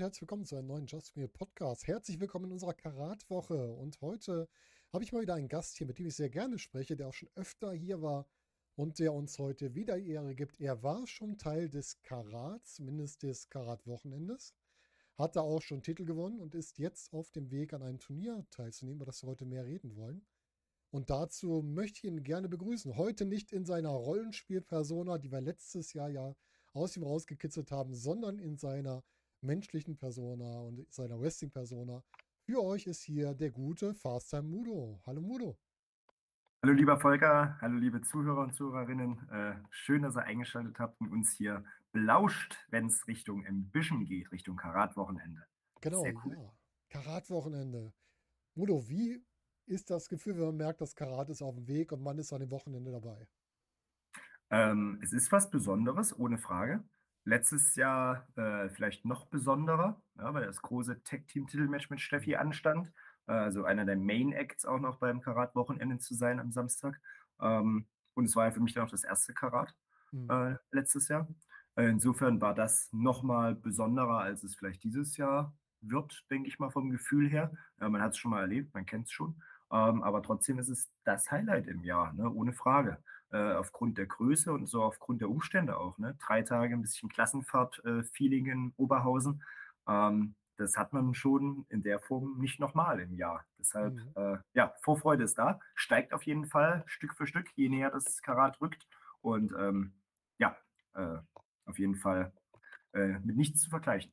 und herzlich willkommen zu einem neuen Just Me Podcast. Herzlich willkommen in unserer Karatwoche. Und heute habe ich mal wieder einen Gast hier, mit dem ich sehr gerne spreche, der auch schon öfter hier war und der uns heute wieder Ehre gibt. Er war schon Teil des Karat, zumindest des Karat-Wochenendes, hat da auch schon Titel gewonnen und ist jetzt auf dem Weg an einem Turnier teilzunehmen, über das wir heute mehr reden wollen. Und dazu möchte ich ihn gerne begrüßen. Heute nicht in seiner Rollenspiel-Persona, die wir letztes Jahr ja aus ihm rausgekitzelt haben, sondern in seiner menschlichen Persona und seiner Wrestling-Persona. Für euch ist hier der gute Fast Time Mudo. Hallo Mudo. Hallo lieber Volker, hallo liebe Zuhörer und Zuhörerinnen. Äh, schön, dass ihr eingeschaltet habt und uns hier belauscht, wenn es Richtung Ambition geht, Richtung Karat-Wochenende. Genau, cool. ja. Karat-Wochenende. Mudo, wie ist das Gefühl, wenn man merkt, dass Karat ist auf dem Weg und man ist an dem Wochenende dabei? Ähm, es ist was Besonderes, ohne Frage. Letztes Jahr äh, vielleicht noch besonderer, ja, weil das große Tag-Team-Titelmatch mit Steffi anstand. Äh, also einer der Main-Acts auch noch beim Karat-Wochenende zu sein am Samstag. Ähm, und es war ja für mich dann auch das erste Karat mhm. äh, letztes Jahr. Äh, insofern war das nochmal besonderer, als es vielleicht dieses Jahr wird, denke ich mal vom Gefühl her. man hat es schon mal erlebt, man kennt es schon. Ähm, aber trotzdem ist es das Highlight im Jahr, ne? ohne Frage. Äh, aufgrund der Größe und so aufgrund der Umstände auch. Ne? Drei Tage ein bisschen Klassenfahrt-Feeling äh, in Oberhausen. Ähm, das hat man schon in der Form nicht nochmal im Jahr. Deshalb, mhm. äh, ja, Vorfreude ist da, steigt auf jeden Fall Stück für Stück, je näher das Karat rückt. Und ähm, ja, äh, auf jeden Fall äh, mit nichts zu vergleichen.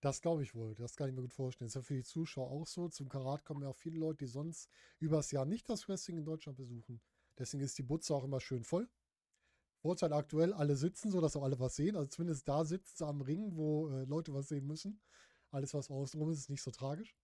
Das glaube ich wohl. Das kann ich mir gut vorstellen. Das ist ja für die Zuschauer auch so. Zum Karat kommen ja auch viele Leute, die sonst übers Jahr nicht das Wrestling in Deutschland besuchen. Deswegen ist die Butze auch immer schön voll. Vorteil aktuell, alle sitzen, so dass auch alle was sehen. Also zumindest da sitzen sie am Ring, wo äh, Leute was sehen müssen. Alles, was außenrum ist, ist nicht so tragisch.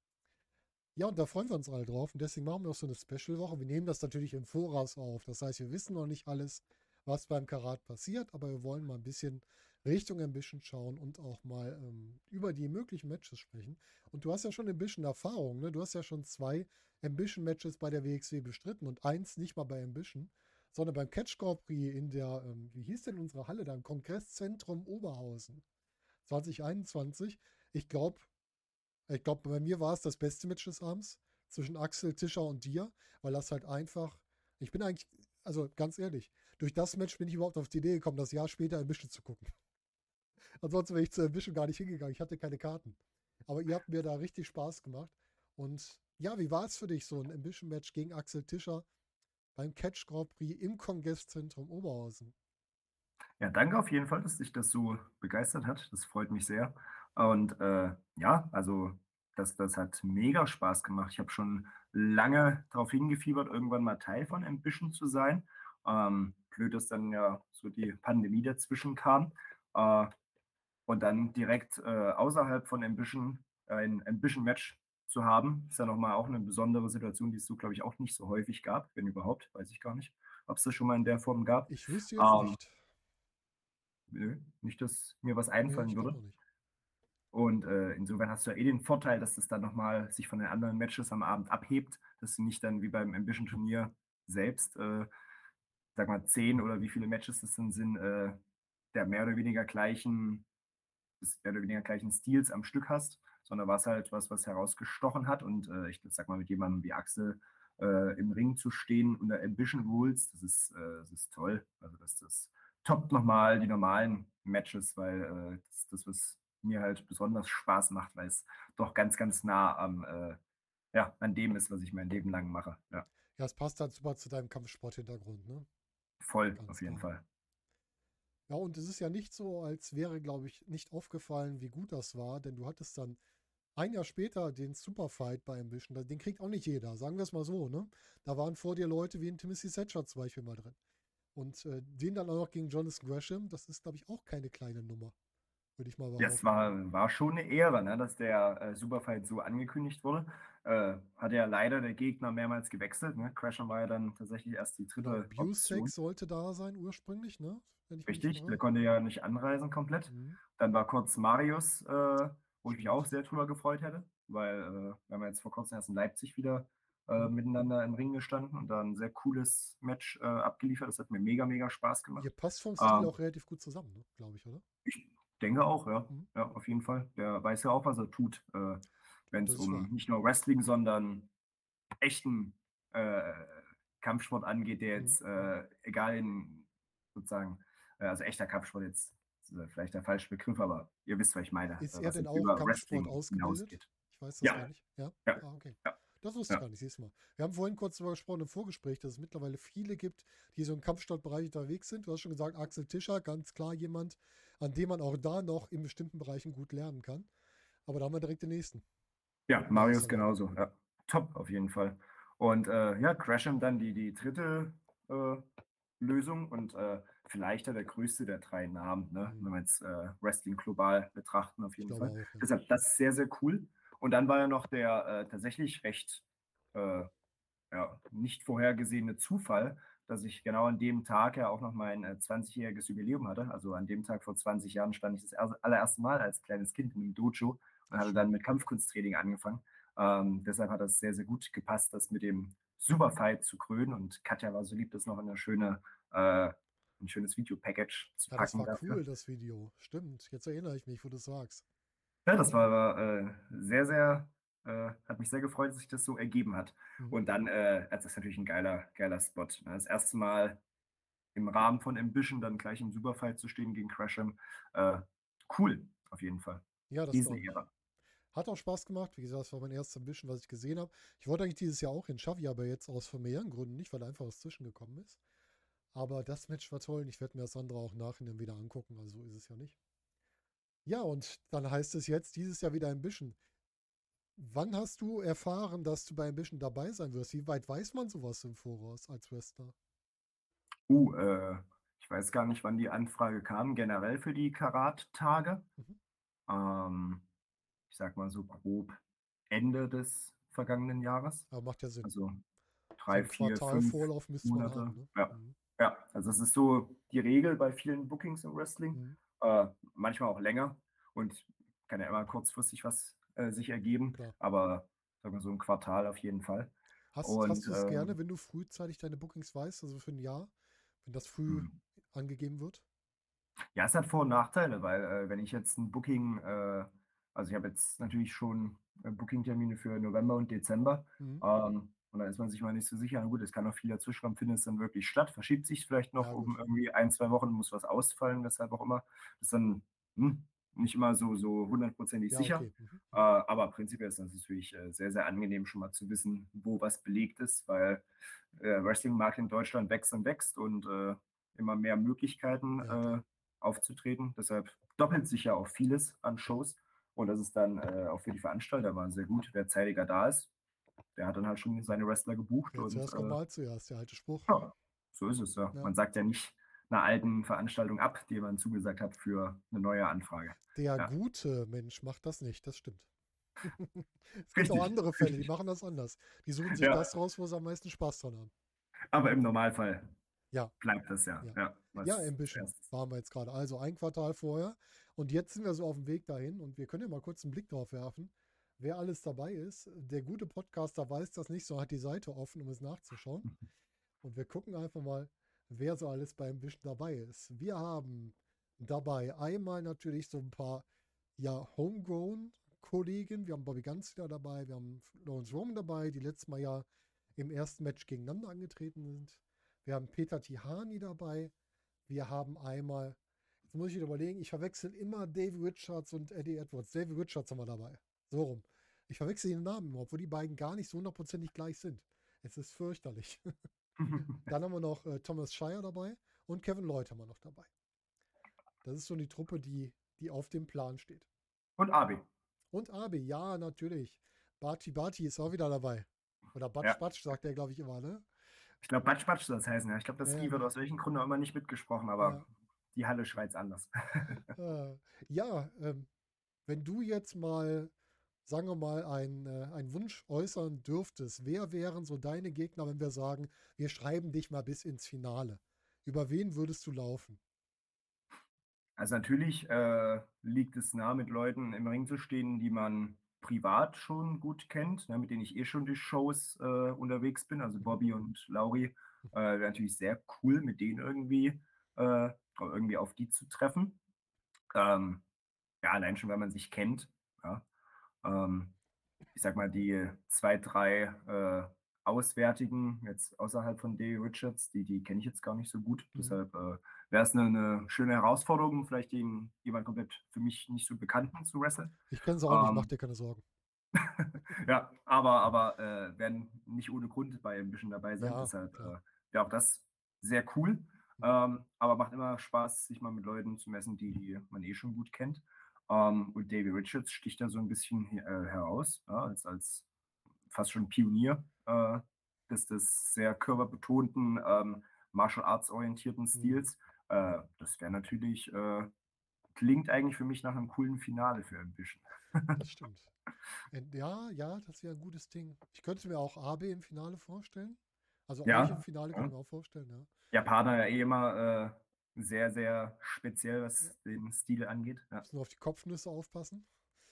Ja, und da freuen wir uns alle drauf. Und deswegen machen wir auch so eine Special-Woche. Wir nehmen das natürlich im Voraus auf. Das heißt, wir wissen noch nicht alles, was beim Karat passiert, aber wir wollen mal ein bisschen Richtung Ambition schauen und auch mal ähm, über die möglichen Matches sprechen. Und du hast ja schon ein bisschen Erfahrung, ne? Du hast ja schon zwei Ambition-Matches bei der WXW bestritten und eins nicht mal bei Ambition, sondern beim Catch Grand Prix in der, ähm, wie hieß denn unsere Halle da, im Kongresszentrum Oberhausen 2021. Ich glaube, ich glaube, bei mir war es das beste Match des Abends zwischen Axel Tischer und dir, weil das halt einfach, ich bin eigentlich, also ganz ehrlich, durch das Match bin ich überhaupt auf die Idee gekommen, das Jahr später Ambition zu gucken. Ansonsten wäre ich zur Ambition gar nicht hingegangen. Ich hatte keine Karten. Aber ihr habt mir da richtig Spaß gemacht. Und ja, wie war es für dich, so ein Ambition-Match gegen Axel Tischer beim Catch Grand Prix im Kongresszentrum Oberhausen? Ja, danke auf jeden Fall, dass dich das so begeistert hat. Das freut mich sehr. Und äh, ja, also das, das hat mega Spaß gemacht. Ich habe schon lange darauf hingefiebert, irgendwann mal Teil von Ambition zu sein. Ähm, blöd, dass dann ja so die Pandemie dazwischen kam. Äh, und dann direkt äh, außerhalb von Ambition ein Ambition-Match zu haben, ist ja nochmal auch eine besondere Situation, die es so, glaube ich, auch nicht so häufig gab, wenn überhaupt, weiß ich gar nicht, ob es das schon mal in der Form gab. Ich wüsste jetzt ähm, nicht. Nö, nicht, dass mir was einfallen nee, würde. Und äh, insofern hast du ja eh den Vorteil, dass das dann nochmal sich von den anderen Matches am Abend abhebt, dass du nicht dann wie beim Ambition-Turnier selbst, äh, sag mal, zehn oder wie viele Matches das dann sind, äh, der mehr oder weniger gleichen des mehr oder weniger gleichen Stils am Stück hast, sondern was halt was, was herausgestochen hat. Und äh, ich sag mal, mit jemandem wie Axel äh, im Ring zu stehen unter Ambition Rules, das ist, äh, das ist toll. Also das, das toppt nochmal die normalen Matches, weil äh, das ist das, was mir halt besonders Spaß macht, weil es doch ganz, ganz nah am, äh, ja, an dem ist, was ich mein Leben lang mache. Ja, ja es passt halt super zu deinem Kampfsporthintergrund, ne? Voll, ganz auf jeden klar. Fall. Ja, und es ist ja nicht so, als wäre, glaube ich, nicht aufgefallen, wie gut das war, denn du hattest dann ein Jahr später den Superfight bei Ambition. Den kriegt auch nicht jeder, sagen wir es mal so, ne? Da waren vor dir Leute wie ein Timothy Thatcher zum Beispiel mal drin. Und äh, den dann auch noch gegen Jonathan Gresham, das ist, glaube ich, auch keine kleine Nummer. Würde ich mal behaupten. Das war, war schon eine Ehre, ne, dass der äh, Superfight so angekündigt wurde. Äh, hat ja leider der Gegner mehrmals gewechselt. Ne? Gresham war ja dann tatsächlich erst die dritte. Genau, Busek sollte da sein ursprünglich, ne? Richtig, der konnte ja nicht anreisen komplett. Mhm. Dann war kurz Marius, äh, wo ich mich auch sehr drüber gefreut hätte, weil äh, wir haben jetzt vor kurzem erst in Leipzig wieder äh, äh, miteinander im Ring gestanden und da ein sehr cooles Match äh, abgeliefert. Das hat mir mega, mega Spaß gemacht. Ihr passt vom Stil Ähm, auch relativ gut zusammen, ne? glaube ich, oder? Ich denke auch, ja. Mhm. Ja, auf jeden Fall. Der weiß ja auch, was er tut, äh, wenn es um wahr. nicht nur Wrestling, sondern echten äh, Kampfsport angeht, der Mhm. jetzt, äh, egal in sozusagen, also echter Kampfsport jetzt, ist äh, vielleicht der falsche Begriff, aber ihr wisst, was ich meine. Ist äh, er denn auch über Kampfsport Wrestling ausgebildet? Ich weiß das Ja. gar nicht. Ja? Ja. Ah, okay. Ja. Das wusste ich gar nicht, siehst du mal. Wir haben vorhin kurz darüber gesprochen im Vorgespräch, dass es mittlerweile viele gibt, die so im Kampfsportbereich unterwegs sind. Du hast schon gesagt, Axel Tischer, ganz klar jemand, an dem man auch da noch in bestimmten Bereichen gut lernen kann. Aber da haben wir direkt den nächsten. Ja, Marius genauso. Ja. Top auf jeden Fall. Und äh, ja, Gresham dann die, die dritte äh, Lösung und äh, vielleicht ja der größte der drei Namen, ne? Mhm. wenn wir jetzt äh, Wrestling global betrachten, auf jeden glaube Fall. Ja. Deshalb, das ist sehr, sehr cool. Und dann war ja noch der äh, tatsächlich recht äh, ja, nicht vorhergesehene Zufall, dass ich genau an dem Tag ja auch noch mein äh, 20-jähriges Jubiläum hatte. Also an dem Tag vor 20 Jahren stand ich das erste, allererste Mal als kleines Kind in einem Dojo und hatte dann mit Kampfkunsttraining angefangen. Ähm, deshalb hat das sehr, sehr gut gepasst, das mit dem Superfight zu krönen. Und Katja war so lieb, das noch in eine schöne, äh, ein schönes Video-Package zu Ja, das packen war dafür. cool, das Video. Stimmt. Jetzt erinnere ich mich, wo du es sagst. Ja, das war äh, sehr, sehr, äh, hat mich sehr gefreut, dass sich das so ergeben hat. Mhm. Und dann, äh, das ist natürlich ein geiler, geiler Spot. ne? Das erste Mal im Rahmen von Ambition dann gleich im Superfight zu stehen gegen Crasham. Äh, cool, auf jeden Fall. Ja, das Riesen. Ehre. Hat auch Spaß gemacht. Wie gesagt, das war mein erstes Ambition, was ich gesehen habe. Ich wollte eigentlich dieses Jahr auch hin, schaffe ich aber jetzt aus familiären Gründen nicht, weil einfach was zwischengekommen ist. Aber das Match war toll und ich werde mir das andere auch nachher wieder angucken. Also so ist es ja nicht. Ja, und dann heißt es jetzt dieses Jahr wieder Ambition. Wann hast du erfahren, dass du bei Ambition dabei sein wirst? Wie weit weiß man sowas im Voraus als Wrestler? Uh, äh, ich weiß gar nicht, wann die Anfrage kam, generell für die Karat-Tage. Mhm. Ähm, ich sag mal so grob Ende des vergangenen Jahres. Aber macht ja Sinn. Also so drei, ein vier, Quartal fünf Vorlauf müsste man Monate. haben. Ne? Ja. Mhm. Ja, also das ist so die Regel bei vielen Bookings im Wrestling. Mhm. Äh, manchmal auch länger und kann ja immer kurzfristig was äh, sich ergeben, Klar. aber sagen wir so ein Quartal auf jeden Fall. Hast, Und, hast du es gerne, ähm, wenn du frühzeitig deine Bookings weißt, also für ein Jahr, wenn das früh Hm. angegeben wird? Ja, es hat Vor- und Nachteile, weil äh, wenn ich jetzt ein Booking, äh, also ich habe jetzt natürlich schon äh, Booking-Termine für November und Dezember, Mhm. ähm, und da ist man sich mal nicht so sicher, na gut, es kann noch viel dazwischen kommen, findet es dann wirklich statt, verschiebt sich vielleicht noch Ja, um irgendwie ein, zwei Wochen, muss was ausfallen, weshalb auch immer. Das ist dann hm, nicht immer so, so hundertprozentig Ja, sicher. okay. Mhm. Äh, aber prinzipiell ist das natürlich äh, sehr, sehr angenehm, schon mal zu wissen, wo was belegt ist, weil der Wrestling-Markt in Deutschland wächst und wächst und äh, immer mehr Möglichkeiten Ja, äh, aufzutreten. Deshalb doppelt sich ja auch vieles an Shows. Und das ist dann äh, auch für die Veranstalter mal sehr gut, wer zeitiger da ist. Der hat dann halt schon seine Wrestler gebucht. Wer und, zuerst äh, kommt, mal zuerst, der alte Spruch. ja, so ist es ja. Ja. Man sagt ja nicht einer alten Veranstaltung ab, die man zugesagt hat für eine neue Anfrage. Der Ja. gute Mensch macht das nicht, das stimmt. es gibt Richtig, auch andere Fälle, die richtig. machen das anders. Die suchen sich Ja. das raus, wo sie am meisten Spaß dran haben. Aber im Normalfall Ja. bleibt das ja. Ja. Ja, Ja, Ambition zuerst- waren wir jetzt gerade. Also ein Quartal vorher. Und jetzt sind wir so auf dem Weg dahin und wir können ja mal kurz einen Blick drauf werfen, wer alles dabei ist. Der gute Podcaster weiß das nicht, so hat die Seite offen, um es nachzuschauen. Und wir gucken einfach mal, wer so alles bei Ambition dabei ist. Wir haben dabei einmal natürlich so ein paar ja, Homegrown-Kollegen. Wir haben Bobby Ganz wieder dabei, wir haben Lawrence Roman dabei, die letztes Mal ja im ersten Match gegeneinander angetreten sind. Wir haben Peter Tihani dabei. Wir haben einmal, jetzt muss ich wieder überlegen, ich verwechsel immer Dave Richards und Eddie Edwards. David Richards haben wir dabei. So rum. Ich verwechsel die Namen immer, obwohl die beiden gar nicht so hundertprozentig gleich sind. Es ist fürchterlich. Dann haben wir noch äh, Thomas Shire dabei und Kevin Lloyd haben wir noch dabei. Das ist so die Truppe, die, die auf dem Plan steht. Und Abi. Und Abi, ja, natürlich. Bati Bati ist auch wieder dabei. Oder Batsch Ja. Batsch, sagt er, glaube ich, immer, ne? Ich glaube, Batsch Batsch soll das heißen. Ja. Ich glaube, das Ja, wird aus welchen Gründen auch immer nicht mitgesprochen, aber Ja. die Halle schreit anders. Äh, ja, ähm, wenn du jetzt mal, sagen wir mal, einen äh, einen Wunsch äußern dürftest, wer wären so deine Gegner, wenn wir sagen, wir schreiben dich mal bis ins Finale? Über wen würdest du laufen? Also natürlich äh, liegt es nah, mit Leuten im Ring zu stehen, die man privat schon gut kennt, ne, mit denen ich eh schon die Shows äh, unterwegs bin, also Bobby und Lauri, äh, wäre natürlich sehr cool, mit denen irgendwie, äh, irgendwie auf die zu treffen. Ähm, ja, allein schon, weil man sich kennt. Ja. Ähm, ich sag mal, die zwei, drei äh, Auswärtigen, jetzt außerhalb von Davey Richards, die, die kenne ich jetzt gar nicht so gut. Mhm. Deshalb äh, wäre es eine, eine schöne Herausforderung, vielleicht den, jemand komplett für mich nicht so Bekannten zu wresteln. Ich kenne sie auch nicht, Ähm, mach dir keine Sorgen. ja, aber, aber äh, werden nicht ohne Grund bei ein bisschen dabei sein. Ja, Deshalb äh, wäre auch das sehr cool. Ähm, aber macht immer Spaß, sich mal mit Leuten zu messen, die, die man eh schon gut kennt. Ähm, und Davey Richards sticht da so ein bisschen äh, heraus, ja, als, als fast schon Pionier äh, des, des sehr körperbetonten, ähm, Martial Arts orientierten Stils. Äh, das wäre natürlich, äh, klingt eigentlich für mich nach einem coolen Finale für Ambition. Das stimmt. Ja, ja, das wäre ein gutes Ding. Ich könnte mir auch AB im Finale vorstellen. Also Ja, im Finale kann ja. mir auch vorstellen, ja. Japaner ja eh immer äh, sehr, sehr speziell, was den Stil angeht. Ja. Müssen nur auf die Kopfnüsse aufpassen.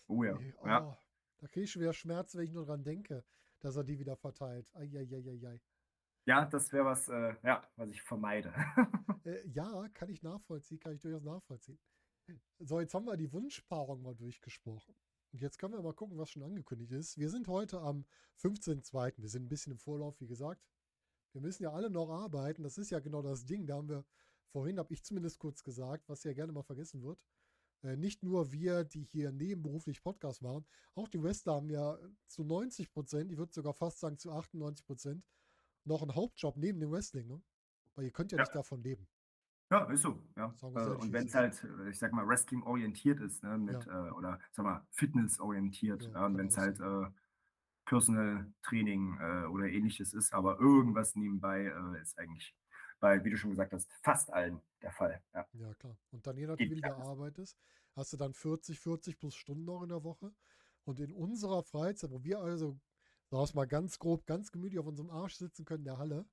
Oh ja. Nee, ja. oh, Da kriege ich schon wieder Schmerzen, wenn ich nur dran denke, dass er die wieder verteilt. Eieieiei. Ja, das wäre was, äh, ja, was ich vermeide. Äh, ja, kann ich nachvollziehen, kann ich durchaus nachvollziehen. So, jetzt haben wir die Wunschpaarung mal durchgesprochen. Und jetzt können wir mal gucken, was schon angekündigt ist. Wir sind heute am 15.02. Wir sind ein bisschen im Vorlauf, wie gesagt. Wir müssen ja alle noch arbeiten. Das ist ja genau das Ding. Da haben wir vorhin, habe ich zumindest kurz gesagt, was ja gerne mal vergessen wird. Äh, nicht nur wir, die hier nebenberuflich Podcast machen, auch die Wrestler haben ja zu 90 Prozent, ich würde sogar fast sagen zu 98 Prozent, noch einen Hauptjob neben dem Wrestling. Ne? Weil ihr könnt ja, Ja. nicht davon leben. Ja, ist so. Ja. Äh, und wenn es halt, äh, ich sag mal, Wrestling orientiert ist, ne, mit, äh, oder sag mal, Fitness orientiert, Ja, ja, und wenn es auch halt äh, Personal Training äh, oder ähnliches ist, aber irgendwas nebenbei ist eigentlich bei, wie du schon gesagt hast, fast allen der Fall. Ja. Ja, klar. Und dann je nachdem, wie du arbeitest, hast du dann 40, 40 plus Stunden noch in der Woche. Und in unserer Freizeit, wo wir also, wir mal ganz grob, ganz gemütlich auf unserem Arsch sitzen können in der Halle,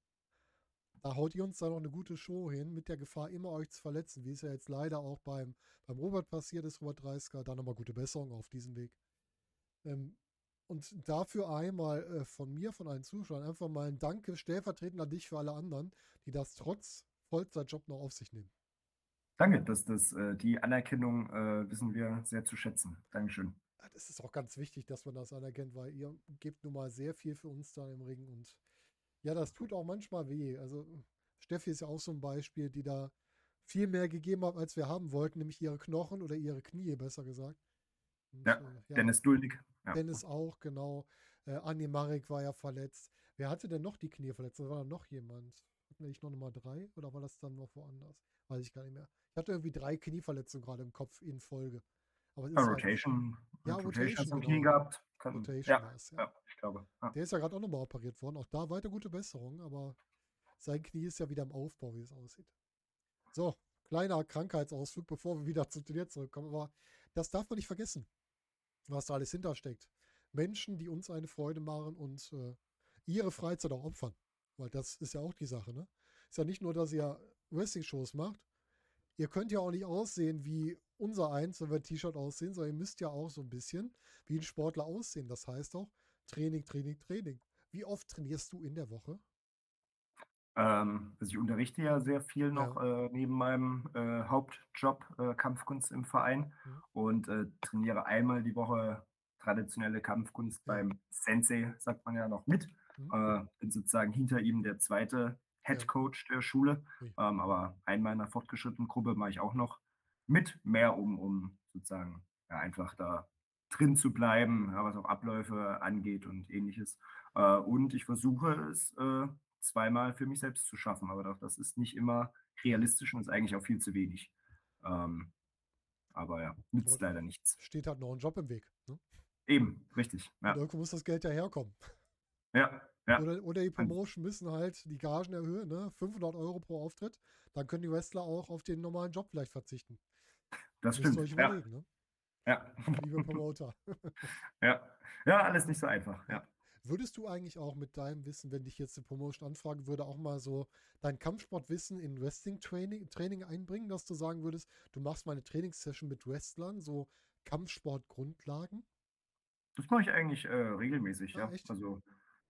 da haut ihr uns da noch eine gute Show hin, mit der Gefahr, immer euch zu verletzen, wie es ja jetzt leider auch beim, beim Robert passiert ist, Robert Dreisker. Da nochmal gute Besserung auf diesem Weg. Ähm, und dafür einmal äh, von mir, von allen Zuschauern, einfach mal ein Danke stellvertretend an dich für alle anderen, die das trotz Vollzeitjob noch auf sich nehmen. Danke, dass das, äh, die Anerkennung äh, wissen wir sehr zu schätzen. Dankeschön. Ja, Das ist auch ganz wichtig, dass man das anerkennt, weil ihr gebt nun mal sehr viel für uns da im Ring und ja, das tut auch manchmal weh. Also Steffi ist ja auch so ein Beispiel, die da viel mehr gegeben hat, als wir haben wollten, nämlich ihre Knochen oder ihre Knie, besser gesagt. Und, Ja, äh, Dennis Duldig. Ja. Dennis auch, genau. Äh, Anni Marek war ja verletzt. Wer hatte denn noch die Knie verletzt? War da noch jemand? Hatten wir nicht noch Nummer drei oder war das dann noch woanders? Weiß ich gar nicht mehr. Ich hatte irgendwie drei Knieverletzungen gerade im Kopf in Folge. Aber ist Ah, halt- Rotation. Ja, Rotation Rotation, genau. Knie gehabt. Kann, Rotation ja, war es, ja. ja, ich glaube. Ja. Der ist ja gerade auch nochmal operiert worden. Auch da weiter gute Besserung, aber sein Knie ist ja wieder im Aufbau, wie es aussieht. So, kleiner Krankheitsausflug, bevor wir wieder zum Turnier zurückkommen. Aber das darf man nicht vergessen, was da alles hintersteckt. Menschen, die uns eine Freude machen und äh, ihre Freizeit auch opfern. Weil das ist ja auch die Sache, ne? Ist ja nicht nur, dass ihr Wrestling-Shows macht. Ihr könnt ja auch nicht aussehen wie unser eins, wenn wir T-Shirt aussehen, sondern ihr müsst ja auch so ein bisschen wie ein Sportler aussehen. Das heißt auch Training, Training, Training. Wie oft trainierst du in der Woche? Ähm, also ich unterrichte ja sehr viel noch äh, neben meinem äh, Hauptjob äh, Kampfkunst im Verein Mhm. und äh, trainiere einmal die Woche traditionelle Kampfkunst Ja. beim Sensei, sagt man ja noch mit. Hm? Äh, bin sozusagen hinter ihm der zweite Head Ja. Coach der Schule. Ui. Ähm, aber einmal in einer fortgeschrittenen Gruppe mache ich auch noch mit, mehr um, um sozusagen ja, einfach da drin zu bleiben, ja, was auch Abläufe angeht und ähnliches. Äh, und ich versuche es zweimal für mich selbst zu schaffen, aber das ist nicht immer realistisch und ist eigentlich auch viel zu wenig. Ähm, aber ja, nützt Aber- leider nichts. Steht halt noch ein Job im Weg. Ne? Eben, richtig. Ja, Und irgendwo muss das Geld ja herkommen. ja, ja. Oder, oder die Promotion müssen halt die Gagen erhöhen, ne? 500 Euro pro Auftritt. Dann können die Wrestler auch auf den normalen Job vielleicht verzichten. das ihr stimmt. Ja, ne? ja. liebe Promoter. ja. ja, alles nicht so einfach. Ja. Würdest du eigentlich auch mit deinem Wissen, wenn dich jetzt die Promotion anfragen würde, auch mal so dein Kampfsportwissen in Wrestling-Training Training einbringen, dass du sagen würdest, du machst mal eine Trainingssession mit Wrestlern, so Kampfsportgrundlagen? Das mache ich eigentlich äh, regelmäßig, Ah, ja. echt? Also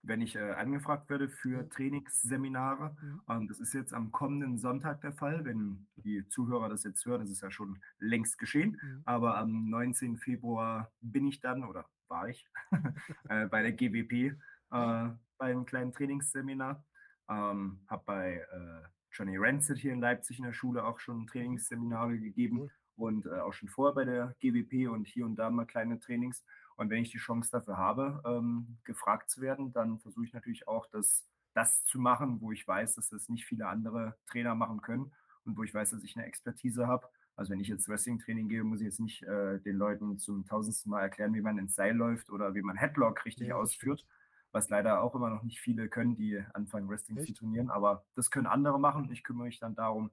wenn ich äh, angefragt werde für. Trainingsseminare, Mhm. ähm, das ist jetzt am kommenden Sonntag der Fall, wenn die Zuhörer das jetzt hören, das ist ja schon längst geschehen, Mhm. aber am 19. Februar bin ich dann oder war ich äh, bei der GWP äh, beim kleinen Trainingsseminar. Ähm, habe bei äh, Johnny Rancid hier in Leipzig in der Schule auch schon Trainingsseminare gegeben Cool. und äh, auch schon vorher bei der GWP und hier und da mal kleine Trainings. Und wenn ich die Chance dafür habe, ähm, gefragt zu werden, dann versuche ich natürlich auch, das, das zu machen, wo ich weiß, dass das nicht viele andere Trainer machen können und wo ich weiß, dass ich eine Expertise habe. Also wenn ich jetzt Wrestling-Training gebe, muss ich jetzt nicht äh, den Leuten zum tausendsten Mal erklären, wie man ins Seil läuft oder wie man Headlock richtig Ja, ausführt, was leider auch immer noch nicht viele können, die anfangen, Wrestling zu Echt? trainieren. Aber das können andere machen. Ich kümmere mich dann darum,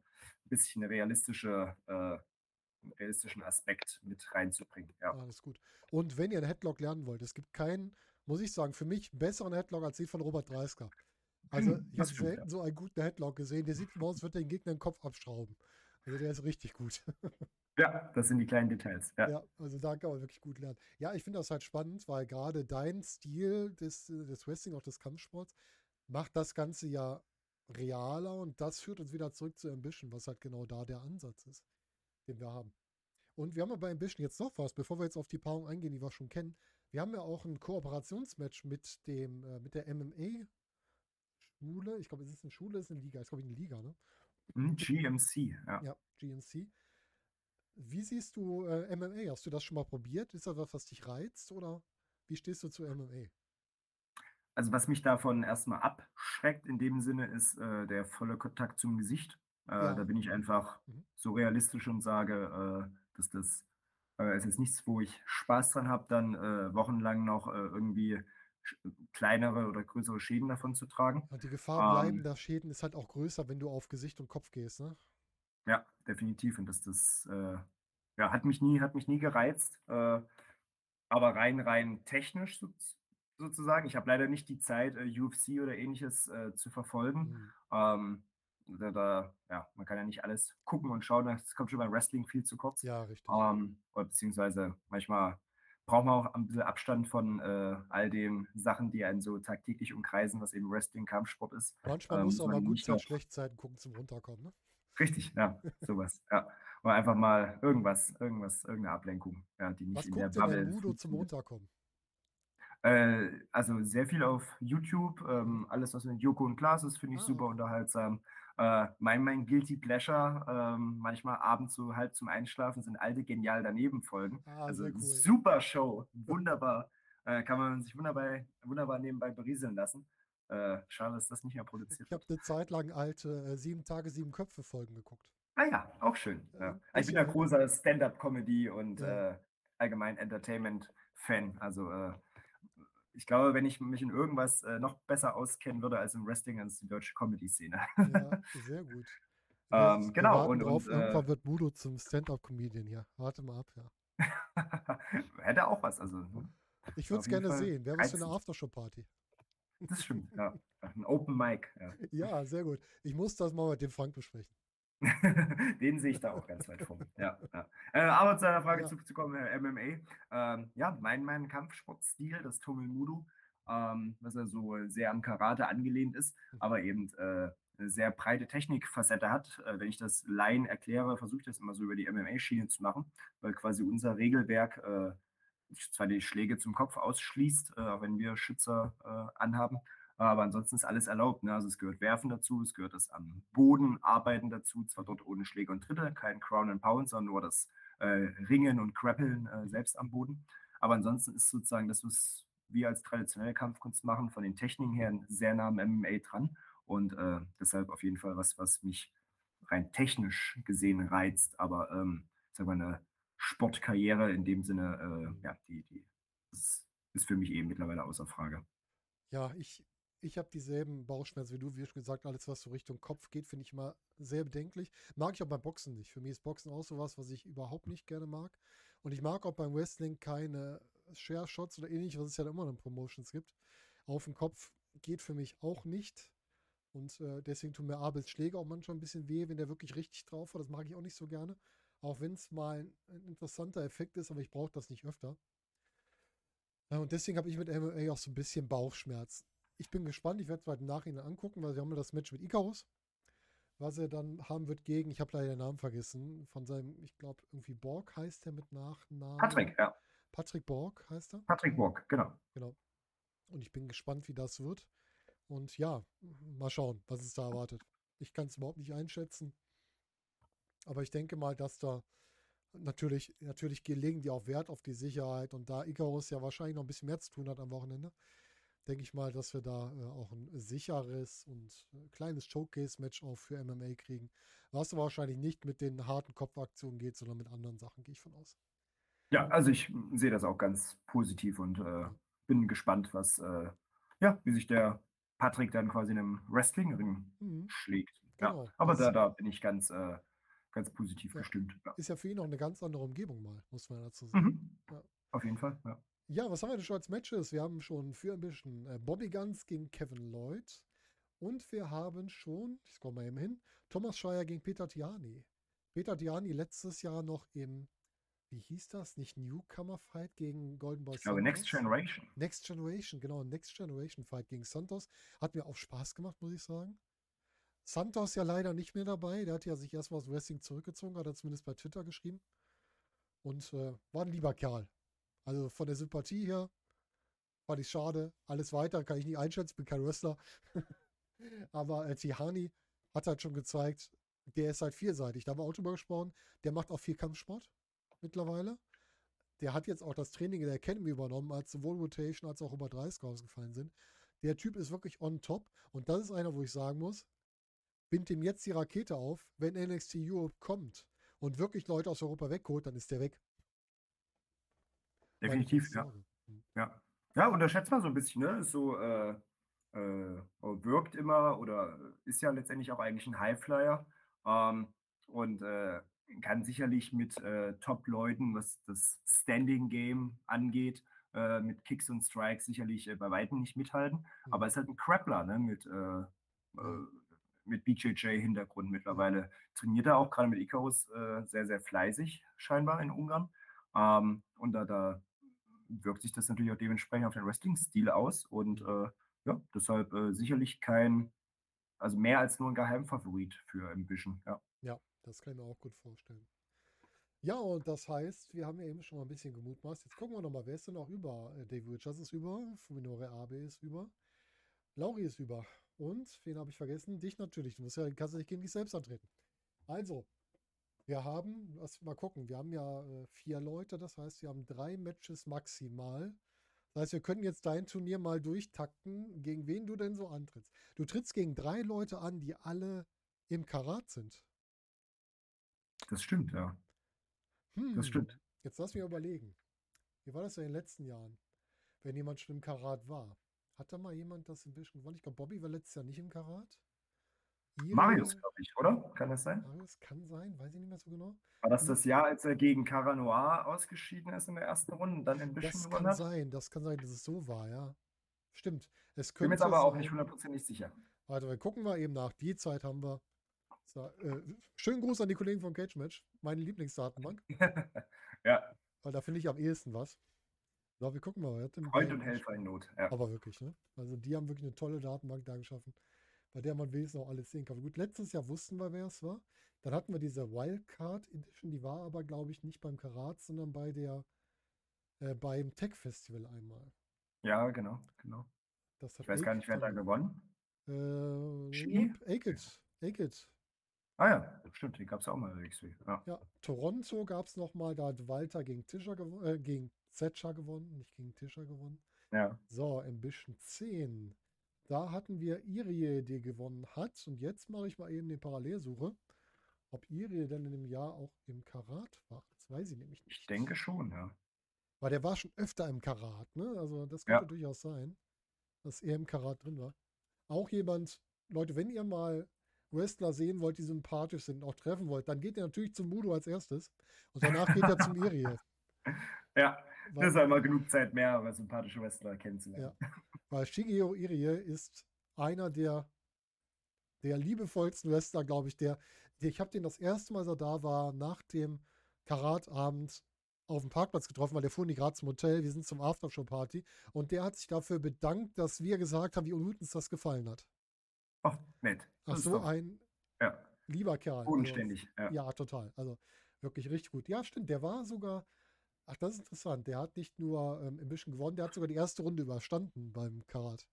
ein bisschen eine realistische, äh, realistischen Aspekt mit reinzubringen. Ja. Alles gut. Und wenn ihr einen Headlock lernen wollt, es gibt keinen, muss ich sagen, für mich besseren Headlock als den von Robert Dreisker. Also ich habe stimmt, ja. selten so einen guten Headlock gesehen. Der sieht aus, als würde den Gegner den Kopf abschrauben. Also der ist richtig gut. Ja, das sind die kleinen Details. Ja. Ja, also da kann man wirklich gut lernen. Ja, ich finde das halt spannend, weil gerade dein Stil des, des Wrestling, auch des Kampfsports, macht das Ganze ja realer und das führt uns wieder zurück zu Ambition, was halt genau da der Ansatz ist, den wir haben. Und wir haben ja bei Ambition jetzt noch was, bevor wir jetzt auf die Paarung eingehen, die wir schon kennen. Wir haben ja auch ein Kooperationsmatch mit dem, äh, mit der MMA-Schule. Ich glaube, es ist eine Schule, es ist eine Liga, ist glaube ich eine Liga, ne? Hm, GMC, ja. Ja, GNC. Wie siehst du äh, MMA? Hast du das schon mal probiert? Ist das was, was dich reizt oder wie stehst du zu MMA? Also was mich davon erstmal abschreckt in dem Sinne ist äh, der volle Kontakt zum Gesicht. Äh, Ja. Da bin ich einfach Mhm. so realistisch und sage, äh, dass das äh, ist jetzt nichts, wo ich Spaß dran habe, dann äh, wochenlang noch irgendwie kleinere oder größere Schäden davon zu tragen. Und die Gefahr Ähm, bleibender Schäden ist halt auch größer, wenn du auf Gesicht und Kopf gehst, ne? Ja, definitiv. Und das, das ja, hat mich nie, hat mich nie gereizt. Aber rein, rein technisch so, sozusagen. Ich habe leider nicht die Zeit, UFC oder ähnliches äh, zu verfolgen. Mhm. Ähm, da, da, ja, man kann ja nicht alles gucken und schauen. Das kommt schon beim Wrestling viel zu kurz. Ja, richtig. Ähm, oder beziehungsweise manchmal braucht man auch ein bisschen Abstand von äh, all den Sachen, die einen so tagtäglich umkreisen, was eben Wrestling, Kampfsport ist. Manchmal ähm, musst du auch muss mal man gut noch- schlecht Zeiten gucken zum Runterkommen, ne? Richtig, ja, sowas. Ja. Oder einfach mal irgendwas, irgendwas, irgendeine Ablenkung, ja, die nicht Was in der guckt denn der Bubble Mudo zum. Runterkommen? Äh, also sehr viel auf YouTube, ähm, alles was mit Joko und Klaas ist, finde ich Ah, super unterhaltsam. Äh, mein, mein Guilty Pleasure, ähm, manchmal abends so halb zum Einschlafen, sind alte Genial daneben Folgen. Ah, also cool. super Show, wunderbar. äh, kann man sich wunderbar, wunderbar nebenbei berieseln lassen. Äh, schade, dass das nicht mehr produziert Ich habe eine Zeit lang alte äh, sieben Tage, sieben Köpfe Folgen geguckt. Ah ja, auch schön. Ja. ein Ich bin ja bisschen- großer Stand-up-Comedy und Ja. äh, allgemein Entertainment-Fan. Also äh, ich glaube, wenn ich mich in irgendwas äh, noch besser auskennen würde als im Wrestling, dann ist die deutsche Comedy-Szene. Ja, sehr gut. Ähm, genau, und- drauf, und, irgendwann äh, wird Mudo zum Stand-Up-Comedian hier. Warte mal ab, ja. Hätte auch was. Also, hm, Ich würde es gerne Fall sehen. Wäre was für eine. Aftershow-Party. das stimmt. Ja. Ein Open Mic. Ja. Ja, sehr gut. Ich muss das mal mit dem Frank besprechen. Den sehe ich da auch ganz weit vorne. Ja, ja. Äh, aber zu einer Frage Ja. zurückzukommen, äh, MMA. Ähm, ja, mein, mein Kampfsportstil, das Tomel Mudu, ähm, was ja so sehr am Karate angelehnt ist, Mhm. aber eben äh, eine sehr breite Technikfacette hat. Äh, wenn ich das Laien erkläre, versuche ich das immer so über die MMA-Schiene zu machen, weil quasi unser Regelwerk äh, zwar die Schläge zum Kopf ausschließt, wenn wir Schützer anhaben, aber ansonsten ist alles erlaubt. Ne? Also es gehört Werfen dazu, es gehört das am Boden arbeiten dazu, zwar dort ohne Schläge und Tritte, kein Crown and Pound, sondern nur das äh, Ringen und Grappeln äh, selbst am Boden. Aber ansonsten ist sozusagen das, was wir als traditionelle Kampfkunst machen, von den Techniken her sehr nah am MMA dran. Und äh, deshalb auf jeden Fall was, was mich rein technisch gesehen reizt. Aber ähm, sag mal, eine Sportkarriere in dem Sinne, Mhm. äh, ja, die, die ist, ist für mich eben mittlerweile außer Frage. Ja, ich, ich habe dieselben Bauchschmerzen wie du. Wie schon gesagt, alles, was so Richtung Kopf geht, finde ich immer sehr bedenklich. Mag ich auch beim Boxen nicht. Für mich ist Boxen auch sowas, was ich überhaupt nicht gerne mag. Und ich mag auch beim Wrestling keine Share-Shots oder ähnliches, was es ja immer in Promotions gibt. Auf den Kopf geht für mich auch nicht. Und äh, deswegen tun mir Abels Schläge auch manchmal ein bisschen weh, wenn der wirklich richtig drauf war. Das mag ich auch nicht so gerne. Auch wenn es mal ein, interessanter Effekt ist, aber ich brauche das nicht öfter. Und deswegen habe ich mit MMA auch so ein bisschen Bauchschmerzen. Ich bin gespannt, ich werde es im Nachhinein angucken, weil wir haben ja das Match mit Icarus, was er dann haben wird gegen, ich habe leider den Namen vergessen, von seinem, ich glaube, irgendwie Borg heißt er mit Nachnamen. Patrick, ja. Patrick Borg heißt er. Patrick Walk, genau. Genau. Und ich bin gespannt, wie das wird. Und ja, mal schauen, was es da erwartet. Ich kann es überhaupt nicht einschätzen. Aber ich denke mal, dass da natürlich, natürlich ge- legen die auch Wert auf die Sicherheit. Und da Icarus ja wahrscheinlich noch ein bisschen mehr zu tun hat am Wochenende, denke ich mal, dass wir da äh, auch ein sicheres und äh, kleines Showcase-Match auch für MMA kriegen. Was aber wahrscheinlich nicht mit den harten Kopfaktionen geht, sondern mit anderen Sachen, gehe ich von aus. Ja, also ich sehe das auch ganz positiv und äh, bin gespannt, was, äh, ja, wie sich der Patrick dann quasi in einem Wrestling-Ring Mhm. schlägt. Genau, Ja, aber da, da bin ich ganz, äh, ganz positiv Ja. gestimmt. Ja. Ist ja für ihn auch eine ganz andere Umgebung mal, muss man dazu sagen. Mhm. Auf jeden Fall, ja. Ja, was haben wir denn schon als Matches? Wir haben schon für ein bisschen äh, Bobby Guns gegen Kevin Lloyd. Und wir haben schon, ich scroll mal eben hin, Thomas Schreier gegen Peter Tiani. Peter Tiani letztes Jahr noch im, wie hieß das? Nicht Newcomer Fight gegen Golden Boy Ich glaube, Next? Generation. Next Generation, genau, Next Generation Fight gegen Santos. Hat mir auch Spaß gemacht, muss ich sagen. Santos ja leider nicht mehr dabei. Der hat ja sich erstmal aus Wrestling zurückgezogen, hat er zumindest bei Twitter geschrieben. Und äh, war ein lieber Kerl. Also von der Sympathie her fand ich schade. Alles weiter kann ich nicht einschätzen, bin kein Wrestler. Aber äh, Tihani hat halt schon gezeigt, der ist halt vielseitig. Da haben wir auch drüber gesprochen. Der macht auch viel Kampfsport mittlerweile. Der hat jetzt auch das Training in der Academy übernommen, als sowohl Rotation als auch über 30 ausgefallen sind. Der Typ ist wirklich on top. Und das ist einer, wo ich sagen muss, bind ihm jetzt die Rakete auf, wenn NXT Europe kommt und wirklich Leute aus Europa wegholt, dann ist der weg. Definitiv, ja. Sorge. Hm. Ja, ja unterschätzt man so ein bisschen, ne? Ist so, äh, äh, wirkt immer oder ist ja letztendlich auch eigentlich ein Highflyer ähm, und äh, kann sicherlich mit äh, Top-Leuten, was das Standing-Game angeht, äh, mit Kicks und Strikes sicherlich äh, bei Weitem nicht mithalten. Hm. Aber ist halt ein Grappler, ne? Mit, mit BJJ-Hintergrund mittlerweile. Trainiert er auch gerade mit Icarus sehr, sehr fleißig, scheinbar in Ungarn. Ähm, und da, da wirkt sich das natürlich auch dementsprechend auf den Wrestling-Stil aus. Und äh, ja, deshalb äh, sicherlich kein, also mehr als nur ein Geheimfavorit für Ambition. Ja. Ja, das kann ich mir auch gut vorstellen. Ja, und das heißt, wir haben ja eben schon mal ein bisschen gemutmaßt. Jetzt gucken wir nochmal, wer ist denn noch über? Äh, Dave Richards ist über, Fuminore Abe ist über, Lauri ist über. Und, wen habe ich vergessen? Dich natürlich. Du musst ja, kannst ja nicht gegen dich selbst antreten. Also, wir haben, lass mal gucken, wir haben ja äh, vier Leute, das heißt, wir haben drei Matches maximal. Das heißt, wir können jetzt dein Turnier mal durchtakten, gegen wen du denn so antrittst. Du trittst gegen drei Leute an, die alle im Karat sind. Das stimmt, ja. Hm, Das stimmt. Jetzt lass mich überlegen. Wie war das in den letzten Jahren, wenn jemand schon im Karat war? Hat da mal jemand das ein bisschen gewonnen? Ich glaube, Bobby war letztes Jahr nicht im Karat. Iri- Marius, glaube ich, oder? Kann das sein? Marius kann sein, weiß ich nicht mehr so genau. War das das Jahr, als er gegen Cara Noir ausgeschieden ist in der ersten Runde und dann Ambition Das gewonnen kann hat? sein, das kann sein, dass es so war, ja. Stimmt. Es Bin könnte jetzt aber auch sein- nicht hundertprozentig sicher. Warte, wir gucken mal eben nach. Die Zeit haben wir. So, äh, schönen Gruß an die Kollegen von Cage Match, meine Lieblingsdatenbank, ja, weil da finde ich am ehesten was. So, wir gucken mal. Freund und Helfer in Not. Ja. Aber wirklich, ne? Also die haben wirklich eine tolle Datenbank da geschaffen, bei der man wenigstens auch alles sehen kann. Gut, letztes Jahr wussten wir, wer es war. Dann hatten wir diese Wildcard Edition, die war aber, glaube ich, nicht beim Karat, sondern bei der äh, beim Tech Festival einmal. ja, genau, genau. Das hat Ich weiß gar nicht, wer da gewonnen. Äh? Aked. Aked. Ah ja, stimmt, die gab es auch mal WXW. Ja. Ja, Toronto gab es nochmal, da hat Walter gegen Tischer gewonnen, äh, gegen Zetscher gewonnen, nicht gegen Tischer gewonnen. ja. So, Ambition 10. Da hatten wir Irie, die gewonnen hat. Und jetzt mache ich mal eben die Parallelsuche, ob Irie denn in dem Jahr auch im Karat war. Das weiß ich nämlich nicht. Ich denke schon, ja. Weil der war schon öfter im Karat, ne? Also das Ja. könnte durchaus sein, dass er im Karat drin war. Auch jemand, Leute, wenn ihr mal Wrestler sehen wollt, die sympathisch sind und auch treffen wollt, dann geht ihr natürlich zum Mudo als erstes. Und danach geht er zum Irie. Ja, Weil- das ist einmal genug Zeit mehr, aber sympathische Wrestler kennenzulernen. Weil Shigeo Irie ist einer der, der liebevollsten Wrestler, glaube ich. Der, der, ich habe den das erste Mal, als er da war, nach dem Karatabend auf dem Parkplatz getroffen, weil der fuhr nicht gerade zum Hotel. Wir sind zum Aftershow-Party. Und der hat sich dafür bedankt, dass wir gesagt haben, wie gut uns das gefallen hat. Ach, nett. Ach so, ein ja, lieber Kerl. Also, bodenständig. Ja. ja, total. Also wirklich richtig gut. Ja, stimmt. Der war sogar, ach, das ist interessant. Der hat nicht nur ähm, ein bisschen gewonnen, der hat sogar die erste Runde überstanden beim Karat.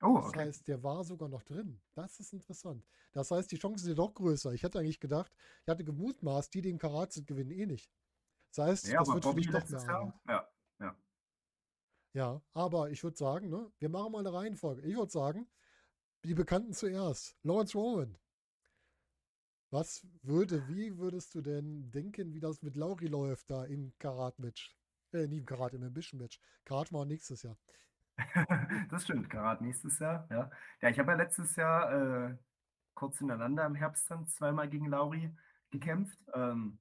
Oh, Das okay. heißt, der war sogar noch drin. Das ist interessant. Das heißt, die Chancen sind doch größer. Ich hätte eigentlich gedacht, ich hatte gemutmaßt, die, die im Karat sind, gewinnen eh nicht. Das heißt, Ja, das wird für dich doch mehr. Jahr. Ja, ja. Ja, aber ich würde sagen, ne, wir machen mal eine Reihenfolge. Ich würde sagen, die Bekannten zuerst. Lawrence Rowan. Was würde, wie würdest du denn denken, wie das mit Lauri läuft da im Karat-Match? Äh, nie im Karat, im Ambition-Match. Karat war nächstes Jahr. Das stimmt, Karat nächstes Jahr, ja. Ja, ich habe ja letztes Jahr äh, kurz hintereinander im Herbst dann zweimal gegen Lauri gekämpft. Ähm,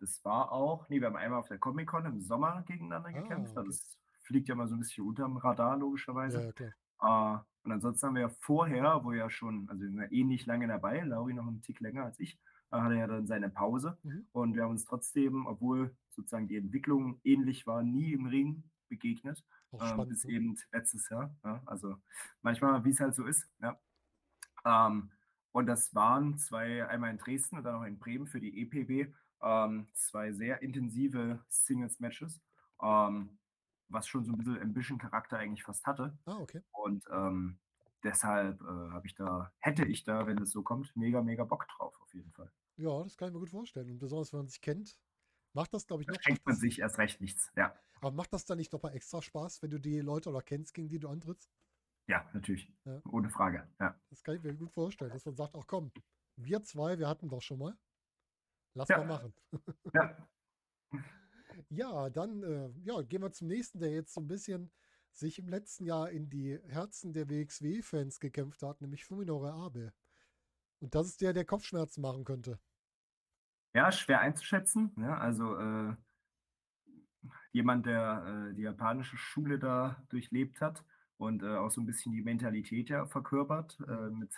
das war auch, nee, wir haben einmal auf der Comic-Con im Sommer gegeneinander Ah, gekämpft. Okay. das fliegt ja mal so ein bisschen unterm Radar, logischerweise. ja, klar. Äh, und ansonsten haben wir ja vorher, wo ja schon, also wir sind ja ähnlich lange dabei, Lauri noch einen Tick länger als ich, äh, hatte ja dann seine Pause. Mhm. Und wir haben uns trotzdem, obwohl sozusagen die Entwicklung ähnlich war, nie im Ring begegnet Auch ähm, bis Ne? eben letztes Jahr. Ja, also manchmal, wie es halt so ist. Ja. Ähm, und das waren zwei, einmal in Dresden und dann noch in Bremen für die EPW, ähm, zwei sehr intensive Singles-Matches, ähm, was schon so ein bisschen Ambition-Charakter eigentlich fast hatte. Ah, okay. Und ähm, deshalb äh, habe ich da, hätte ich da, wenn es so kommt, mega, mega Bock drauf, auf jeden Fall. Ja, das kann ich mir gut vorstellen. Und besonders, wenn man sich kennt, macht das, glaube ich, Da noch. Macht schenkt man das, sich erst recht nichts. Ja, aber macht das dann nicht nochmal extra Spaß, wenn du die Leute oder kennst, gegen die du antrittst? ja, natürlich. Ja. Ohne Frage. Ja. Das kann ich mir gut vorstellen, dass man sagt, ach komm, wir zwei, wir hatten doch schon mal. Lass Ja. mal machen. ja. Ja, dann äh, ja, gehen wir zum nächsten, der jetzt so ein bisschen sich im letzten Jahr in die Herzen der WXW-Fans gekämpft hat, nämlich Fuminore Abe. Und das ist der, der Kopfschmerzen machen könnte. Ja, schwer einzuschätzen. Ja, also äh, jemand, der äh, die japanische Schule da durchlebt hat und äh, auch so ein bisschen die Mentalität ja verkörpert, äh, mit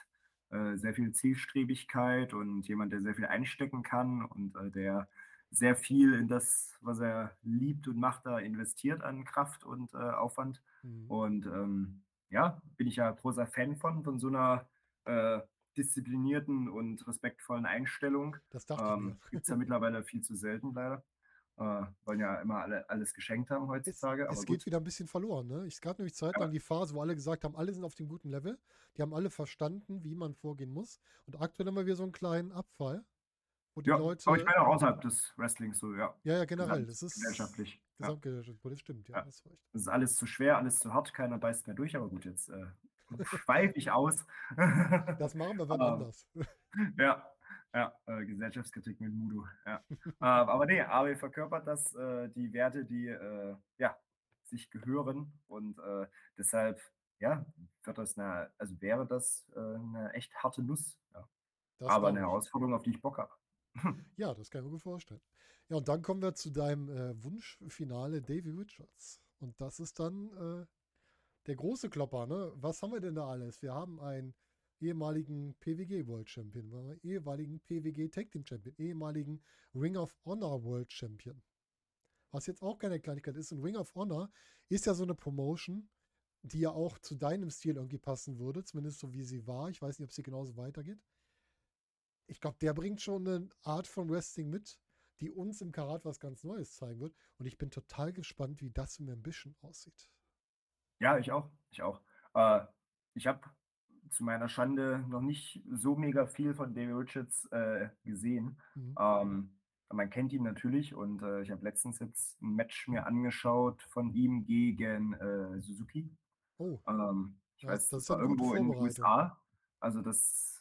äh, sehr viel Zielstrebigkeit und jemand, der sehr viel einstecken kann und der sehr viel in das, was er liebt und macht, da investiert an Kraft und äh, Aufwand. Mhm. Und ähm, ja, bin ich ja großer Fan von, von so einer äh, disziplinierten und respektvollen Einstellung. Das dachte ich Ähm, mir. Gibt es ja mittlerweile viel zu selten leider. Äh, wollen ja immer alle alles geschenkt haben Es, heutzutage. es aber geht gut. wieder ein bisschen verloren. Ne? Es gab nämlich zeitlang Ja. die Phase, wo alle gesagt haben, alle sind auf dem guten Level. Die haben alle verstanden, wie man vorgehen muss. Und aktuell haben wir wieder so einen kleinen Abfall, wo die Ja, Leute. aber ich meine auch außerhalb des Wrestlings so, ja. ja, ja, generell. Das ist gesellschaftlich. Ja. Gesamtgesellschaftlich. Das stimmt, ja, Ja. Es ist alles zu schwer, alles zu hart, keiner beißt mehr durch, aber gut, jetzt äh, schweife ich aus. Das machen wir wann Ähm, anders. Ja, ja, äh, Gesellschaftskritik mit Mudo. Ja. äh, aber nee, Abe verkörpert das, äh, die Werte, die äh, ja, sich gehören und äh, deshalb ja, wird das eine, also wäre das äh, eine echt harte Nuss. Ja. Das aber eine. Herausforderung, auf die ich Bock habe. Ja, das kann ich mir gut vorstellen. Ja, und dann kommen wir zu deinem äh, Wunschfinale Davy Richards. Und das ist dann äh, der große Klopper, ne? Was haben wir denn da alles? Wir haben einen ehemaligen PWG World Champion, wir haben einen ehemaligen PWG Tag Team Champion, ehemaligen Ring of Honor World Champion. Was jetzt auch keine Kleinigkeit ist. Und Ring of Honor ist ja so eine Promotion, die ja auch zu deinem Stil irgendwie passen würde, zumindest so wie sie war. Ich weiß nicht, ob sie genauso weitergeht. Ich glaube, der bringt schon eine Art von Wrestling mit, die uns im Karat was ganz Neues zeigen wird. Und ich bin total gespannt, wie das im Ambition aussieht. Ja, ich auch. Ich auch. Äh, ich habe zu meiner Schande noch nicht so mega viel von David Richards äh, gesehen. Mhm. Ähm, man kennt ihn natürlich und äh, ich habe letztens jetzt ein Match mir angeschaut von ihm gegen äh, Suzuki. Oh, Ähm, ich Ja, weiß, das das, war irgendwo in den. USA. Also das,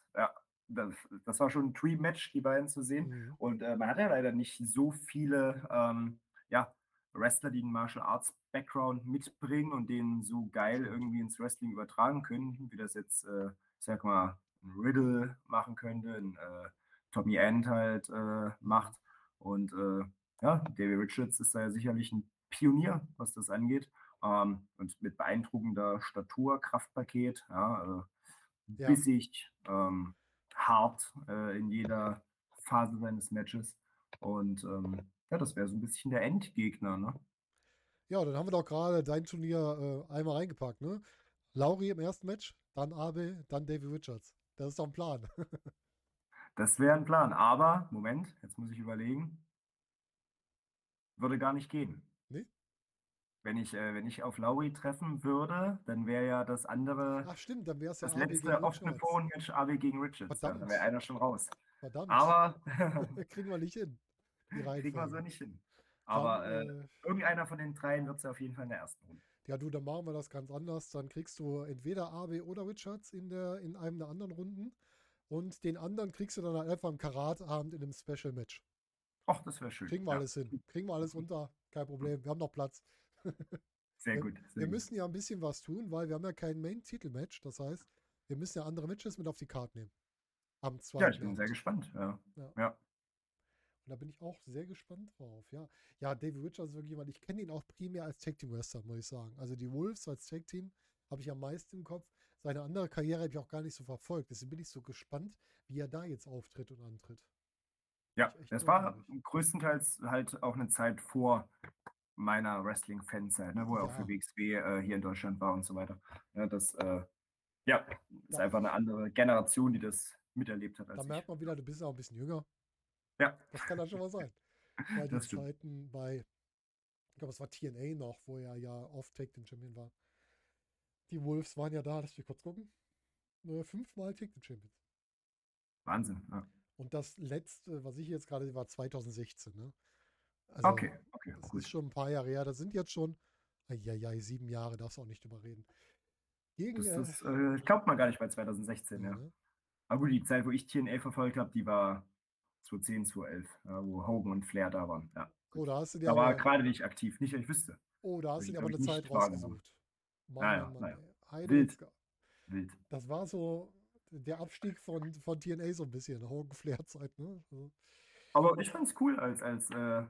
das, das war schon ein Tree-Match, die beiden zu sehen. mhm. Und äh, man hat ja leider nicht so viele ähm, ja, Wrestler, die einen Martial Arts Background mitbringen und den so geil irgendwie ins Wrestling übertragen können, wie das jetzt, äh, ich sag mal, ein Riddle machen könnte, ein äh, Tommy End halt äh, macht. Und äh, ja, David Richards ist da ja sicherlich ein Pionier, was das angeht. Ähm, und mit beeindruckender Statur, Kraftpaket, ja, äh, Ja. bissig, ähm, hart äh, in jeder Phase seines Matches. Und ähm, ja, das wäre so ein bisschen der Endgegner, ne? Ja, dann haben wir doch gerade dein Turnier äh, einmal reingepackt, ne? Lauri im ersten Match, dann Abe, dann Davy Richards. Das ist doch ein Plan. Das wäre ein Plan. Aber, Moment, jetzt muss ich überlegen. Würde gar nicht gehen. Wenn ich, äh, wenn ich auf Lauri treffen würde, dann wäre ja das andere, Ach stimmt, dann wäre es ja das AB letzte offene. Phone-Match AB gegen Richards. Verdammt. dann wäre einer schon raus. Verdammt. Aber kriegen wir nicht hin. Kriegen wir so nicht hin. Dann, Aber äh, äh, irgendeiner von den dreien wird es ja auf jeden Fall in der ersten Runde. Ja, du, dann machen wir das ganz anders. Dann kriegst du entweder AB oder Richards in, der, in einem der anderen Runden. Und den anderen kriegst du dann halt einfach im Karatabend in einem Special Match. Ach, das wäre schön. Kriegen wir ja, alles hin. Kriegen wir alles unter. Kein Problem. Wir haben noch Platz. Sehr gut. Sehr wir gut. müssen ja ein bisschen was tun, weil wir haben ja kein Main-Titel-Match. Das heißt, wir müssen ja andere Matches mit auf die Karte nehmen. Am zweiten Ja, ich bin sehr gespannt. Ja. Ja. Ja. Und da bin ich auch sehr gespannt drauf. Ja, ja David Richards ist wirklich jemand, ich kenne ihn auch primär als Tag Team Wrestler, muss ich sagen. Also die Wolves als Tag Team habe ich am meisten im Kopf. Seine andere Karriere habe ich auch gar nicht so verfolgt. Deswegen bin ich so gespannt, wie er da jetzt auftritt und antritt. Ja, das war größtenteils halt auch eine Zeit vor meiner Wrestling-Fanzeit, ne, wo er auch Ja. für WXW äh, hier in Deutschland war und so weiter. Ja, das äh, ja, ist einfach eine andere Generation, die das miterlebt hat Da ich. merkt man wieder, du bist ja auch ein bisschen jünger. Ja. Das kann dann schon mal sein. Das stimmt. Zeiten bei, ich glaube, es war TNA noch, wo er ja oft Tag Team Champion war. Die Wolves waren ja da, lass mich kurz gucken. Äh, fünfmal Tag Team Champions. Wahnsinn. Ja. Und das letzte, was ich jetzt gerade sehe, war 2016. Ne? Also, Okay, okay, Das gut. ist schon ein paar Jahre her. Das sind jetzt schon, ja, sieben Jahre, darfst du auch nicht drüber reden. Gegen, Das, äh, das äh, glaubt man gar nicht bei 2016, ja. ne? Aber gut, die Zeit, wo ich TNA verfolgt habe, die war 2010, 2011, ja, wo Hogan und Flair da waren. Ja. Oh, da hast du dir Da war aber, gerade nicht aktiv, nicht, dass ich wüsste. oh, da hast du dir aber eine Zeit rausgesucht. Mann, Naja, Mann, naja. Wild. Wild. Das war so der Abstieg von, von TNA so ein bisschen, Hogan Flair-Zeit, ne? Also, Aber ich fand's cool als, als äh,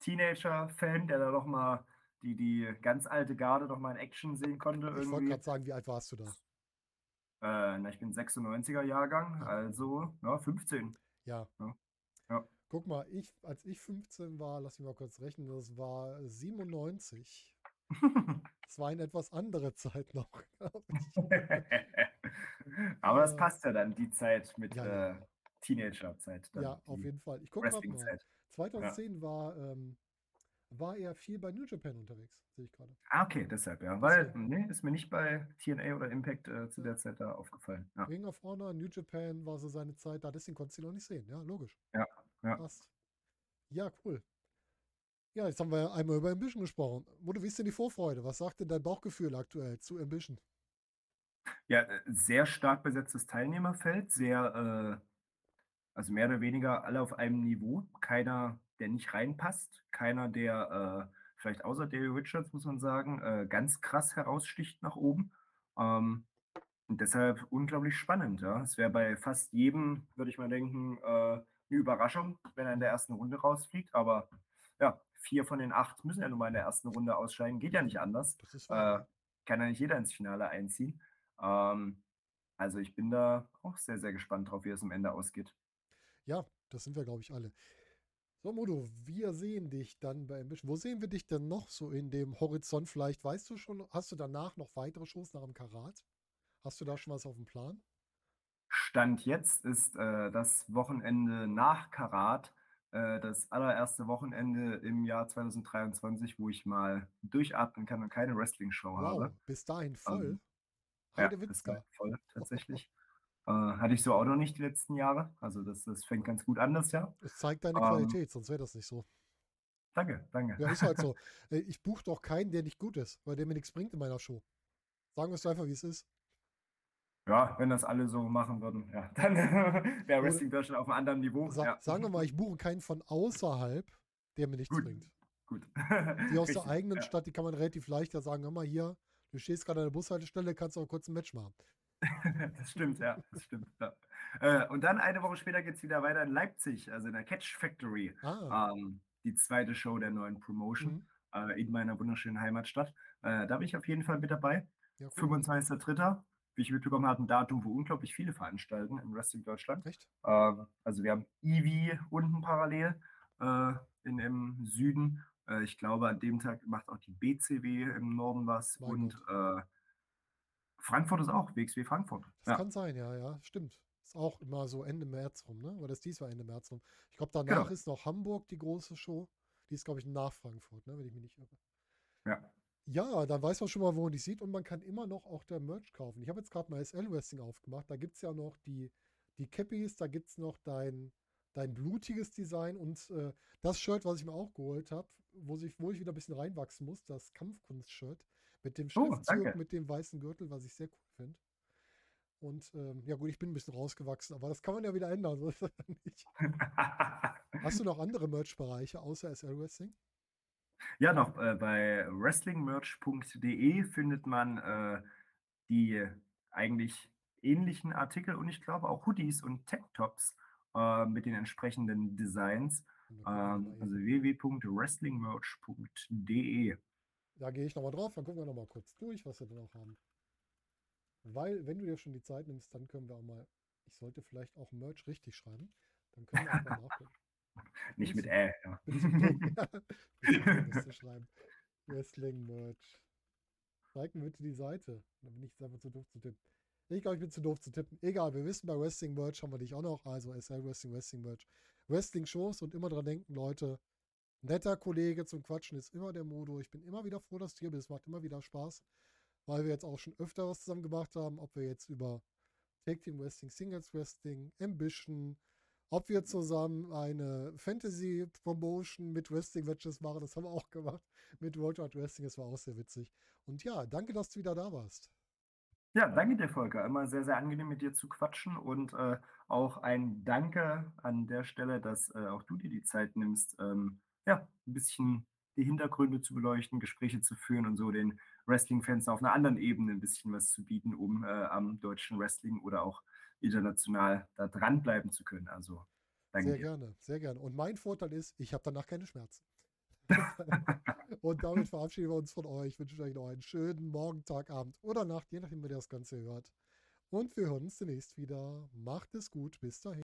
Teenager-Fan, der da doch mal die, die ganz alte Garde noch mal in Action sehen konnte. ich wollte gerade sagen, wie alt warst du da? Äh, na, ich bin 96er Jahrgang, Ja. also ja, 15. Ja. Ja. Ja. Guck mal, ich, als ich 15 war, lass mich mal kurz rechnen, das war 97. Das war eine etwas andere Zeit noch, glaub ich. Aber das Äh, passt ja dann, die Zeit mit ja, ja. äh, Teenager-Zeit. Ja, auf jeden Fall. Ich gucke mal. Wrestling-Zeit. 2010 war, ähm, war er viel bei New Japan unterwegs, sehe ich gerade. Ah, okay, deshalb, ja. Weil, nee, ist mir nicht bei TNA oder Impact äh, zu der Zeit da aufgefallen. Ja. Ring of Honor, New Japan war so seine Zeit da, deswegen konntest du ihn noch nicht sehen. Ja, logisch. Ja, ja. Passt. Ja, cool. Ja, jetzt haben wir einmal über Ambition gesprochen. Mutter, wie ist denn die Vorfreude? Was sagt denn dein Bauchgefühl aktuell zu Ambition? Ja, äh, sehr stark besetztes Teilnehmerfeld, sehr, äh, also mehr oder weniger alle auf einem Niveau. Keiner, der nicht reinpasst, keiner, der äh, vielleicht außer Davey Richards, muss man sagen, äh, ganz krass heraussticht nach oben. Ähm, und deshalb unglaublich spannend. Ja. Es wäre bei fast jedem, würde ich mal denken, äh, eine Überraschung, wenn er in der ersten Runde rausfliegt. Aber ja, vier von den acht müssen ja nun mal in der ersten Runde ausscheiden. Geht ja nicht anders äh, kann ja nicht jeder ins Finale einziehen. Ähm, also ich bin da auch sehr, sehr gespannt drauf, wie es am Ende ausgeht. Ja, das sind wir, glaube ich, alle. So, Modo, wir sehen dich dann bei Ambition. Wo sehen wir dich denn noch so in dem Horizont? Vielleicht weißt du schon, hast du danach noch weitere Shows nach dem Karat? Hast du da schon was auf dem Plan? Stand jetzt ist äh, das Wochenende nach Karat äh, das allererste Wochenende im Jahr 2023, wo ich mal durchatmen kann und keine Wrestling-Show Wow, habe. bis dahin voll. Ähm, Ja, Heide das Witzka. war voll tatsächlich. Äh, hatte ich so auch noch nicht die letzten Jahre. Also das, das fängt ganz gut an das Jahr. Es zeigt deine Ähm, Qualität, sonst wäre das nicht so. Danke, danke. Ja, ist halt so. Äh, Ich buche doch keinen, der nicht gut ist, weil der mir nichts bringt in meiner Show. Sagen wir es einfach, wie es ist. Ja, wenn das alle so machen würden, ja, dann wäre Wrestling Deutschland auf einem anderen Niveau. Sa ja. Sagen wir mal, ich buche keinen von außerhalb, der mir nichts Gut. bringt. Gut. Die aus der Richtig, eigenen ja. Stadt, die kann man relativ leicht ja sagen, hör mal hier, du stehst gerade an der Bushaltestelle, kannst du auch kurz ein Match machen. Das stimmt, ja, das stimmt. Ja. Äh, und dann eine Woche später geht es wieder weiter in Leipzig, also in der Catch Factory. Ah, Ähm, die zweite Show der neuen Promotion mhm. äh, in meiner wunderschönen Heimatstadt. Äh, da bin ich auf jeden Fall mit dabei. ja, cool. 25.03. Wie ich mitbekommen habe, ein Datum, wo unglaublich viele veranstalten im Wrestling Deutschland. Echt? Ähm, also wir haben Eevee unten parallel. Äh, in, im Süden. Äh, ich glaube, an dem Tag macht auch die BCW im Norden was Mein und äh, Frankfurt ist auch, WXW Frankfurt. Das Ja, kann sein, ja, ja, stimmt. Ist auch immer so Ende März rum, ne? Oder ist diesmal Ende März rum? Ich glaube, danach genau. ist noch Hamburg die große Show. Die ist, glaube ich, nach Frankfurt, ne? Wenn ich mich nicht irre. Ja. Ja, dann weiß man schon mal, wo man die sieht und man kann immer noch auch der Merch kaufen. Ich habe jetzt gerade mal SL Wrestling aufgemacht. Da gibt es ja noch die, die Cappies, da gibt es noch dein, dein blutiges Design und äh, das Shirt, was ich mir auch geholt habe, wo, sich, wo ich wieder ein bisschen reinwachsen muss, das Kampfkunst-Shirt mit dem Oh, Schriftzug, danke. mit dem weißen Gürtel, was ich sehr cool finde. Und ähm, ja gut, ich bin ein bisschen rausgewachsen, aber das kann man ja wieder ändern. So ist das nicht. Hast du noch andere Merch-Bereiche außer SL Wrestling? Ja, noch äh, bei wrestlingmerch.de findet man äh, die eigentlich ähnlichen Artikel und ich glaube auch Hoodies und Tanktops äh, mit den entsprechenden Designs. Ähm, also www.wrestlingmerch.de. Da gehe ich nochmal drauf, dann gucken wir nochmal kurz durch, was wir denn auch haben. Weil, wenn du dir schon die Zeit nimmst, dann können wir auch mal, ich sollte vielleicht auch Merch richtig schreiben. Dann können wir auch mal nachgucken. Nicht mit Ä. Ja. Zu schreiben. Wrestling Merch. Zeig mir bitte die Seite. Dann bin ich jetzt einfach zu doof zu tippen. Ich glaube, ich bin zu doof zu tippen. Egal, wir wissen, bei Wrestling Merch haben wir dich auch noch. Also SL Wrestling, Wrestling Merch. Wrestling Shows und immer dran denken, Leute. Netter Kollege zum Quatschen ist immer der Modo. Ich bin immer wieder froh, dass du hier bist. Macht immer wieder Spaß, weil wir jetzt auch schon öfter was zusammen gemacht haben. Ob wir jetzt über Tag Team Wrestling, Singles Wrestling, Ambition, ob wir zusammen eine Fantasy Promotion mit Wrestling Matches machen, das haben wir auch gemacht. Mit World Wide Wrestling, das war auch sehr witzig. Und ja, danke, dass du wieder da warst. Ja, danke dir, Volker. Immer sehr, sehr angenehm mit dir zu quatschen und äh, auch ein Danke an der Stelle, dass äh, auch du dir die Zeit nimmst, ähm, ja, ein bisschen die Hintergründe zu beleuchten, Gespräche zu führen und so den Wrestling-Fans auf einer anderen Ebene ein bisschen was zu bieten, um äh, am deutschen Wrestling oder auch international da dranbleiben zu können. Also danke Sehr dir. gerne, sehr gerne. Und mein Vorteil ist, ich habe danach keine Schmerzen. Und damit verabschieden wir uns von euch. Ich wünsche euch noch einen schönen Morgen, Tag, Abend oder Nacht, je nachdem, wer das Ganze hört. Und wir hören uns demnächst wieder. Macht es gut. Bis dahin.